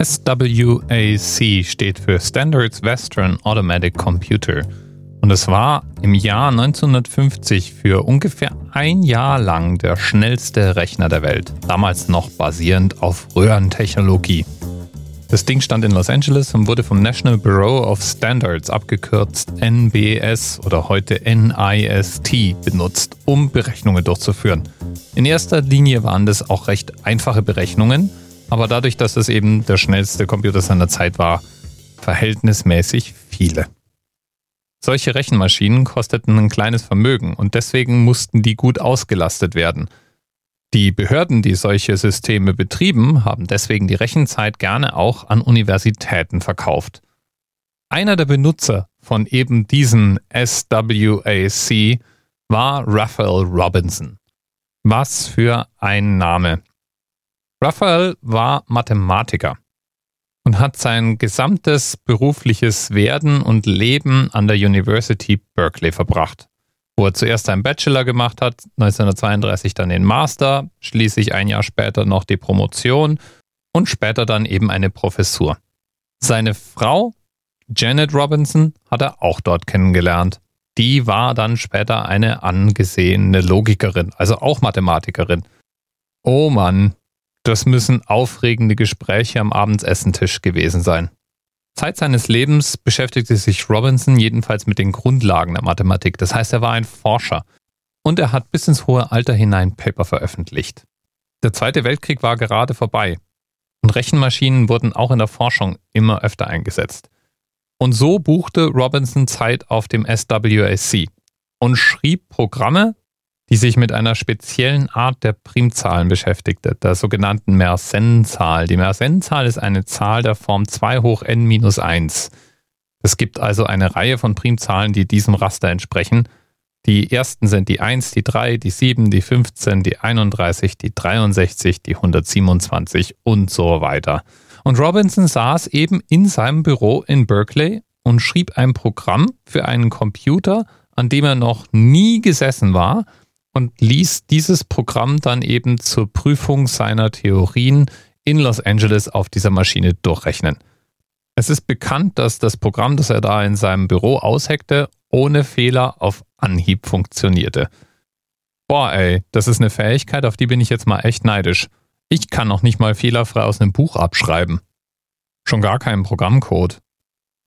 SWAC steht für Standards Western Automatic Computer und es war im Jahr 1950 für ungefähr ein Jahr lang der schnellste Rechner der Welt, damals noch basierend auf Röhrentechnologie. Das Ding stand in Los Angeles und wurde vom National Bureau of Standards abgekürzt NBS oder heute NIST benutzt, um Berechnungen durchzuführen. In erster Linie waren das auch recht einfache Berechnungen, aber dadurch, dass es eben der schnellste Computer seiner Zeit war, verhältnismäßig viele. Solche Rechenmaschinen kosteten ein kleines Vermögen und deswegen mussten die gut ausgelastet werden. Die Behörden, die solche Systeme betrieben, haben deswegen die Rechenzeit gerne auch an Universitäten verkauft. Einer der Benutzer von eben diesen SWAC war Raphael Robinson. Was für ein Name. Raphael war Mathematiker und hat sein gesamtes berufliches Werden und Leben an der University Berkeley verbracht, wo er zuerst einen Bachelor gemacht hat, 1932 dann den Master, schließlich ein Jahr später noch die Promotion und später dann eben eine Professur. Seine Frau, Janet Robinson, hat er auch dort kennengelernt. Die war dann später eine angesehene Logikerin, also auch Mathematikerin. Oh Mann, das müssen aufregende Gespräche am Abendsessentisch gewesen sein. Zeit seines Lebens beschäftigte sich Robinson jedenfalls mit den Grundlagen der Mathematik. Das heißt, er war ein Forscher. Und er hat bis ins hohe Alter hinein Paper veröffentlicht. Der Zweite Weltkrieg war gerade vorbei. Und Rechenmaschinen wurden auch in der Forschung immer öfter eingesetzt. Und so buchte Robinson Zeit auf dem SWAC und schrieb Programme, die sich mit einer speziellen Art der Primzahlen beschäftigte, der sogenannten Mersenne-Zahl. Die Mersenne-Zahl ist eine Zahl der Form 2 hoch n minus 1. Es gibt also eine Reihe von Primzahlen, die diesem Raster entsprechen. Die ersten sind die 1, die 3, die 7, die 15, die 31, die 63, die 127 und so weiter. Und Robinson saß eben in seinem Büro in Berkeley und schrieb ein Programm für einen Computer, an dem er noch nie gesessen war und ließ dieses Programm dann eben zur Prüfung seiner Theorien in Los Angeles auf dieser Maschine durchrechnen. Es ist bekannt, dass das Programm, das er da in seinem Büro ausheckte, ohne Fehler auf Anhieb funktionierte. Boah, ey, das ist eine Fähigkeit, auf die bin ich jetzt mal echt neidisch. Ich kann noch nicht mal fehlerfrei aus einem Buch abschreiben. Schon gar keinen Programmcode.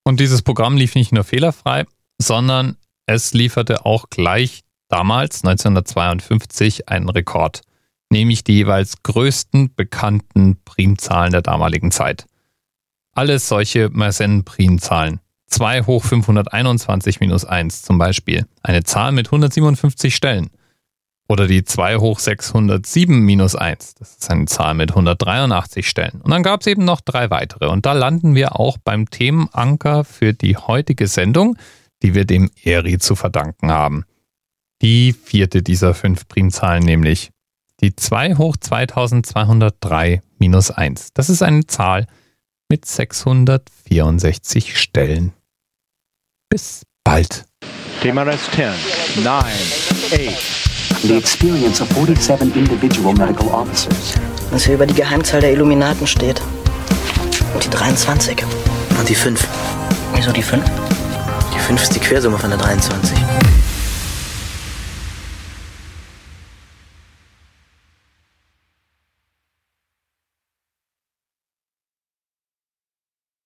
Und dieses Programm lief nicht nur fehlerfrei, sondern es lieferte auch gleich damals 1952 einen Rekord, nämlich die jeweils größten bekannten Primzahlen der damaligen Zeit. Alles solche Mersenne-Primzahlen. 2 hoch 521 minus 1 zum Beispiel, eine Zahl mit 157 Stellen. Oder die 2 hoch 607 minus 1, das ist eine Zahl mit 183 Stellen. Und dann gab es eben noch drei weitere. Und da landen wir auch beim Themenanker für die heutige Sendung, die wir dem ERI zu verdanken haben. Die vierte dieser fünf Primzahlen nämlich. Die 2 hoch 2203 minus 1. Das ist eine Zahl mit 664 Stellen. Bis bald. TMRS 10, 9, 8. The experience of 47 individual medical officers. Was hier über die Geheimzahl der Illuminaten steht. Und die 23. Und die 5. Wieso die 5? Die 5 ist die Quersumme von der 23.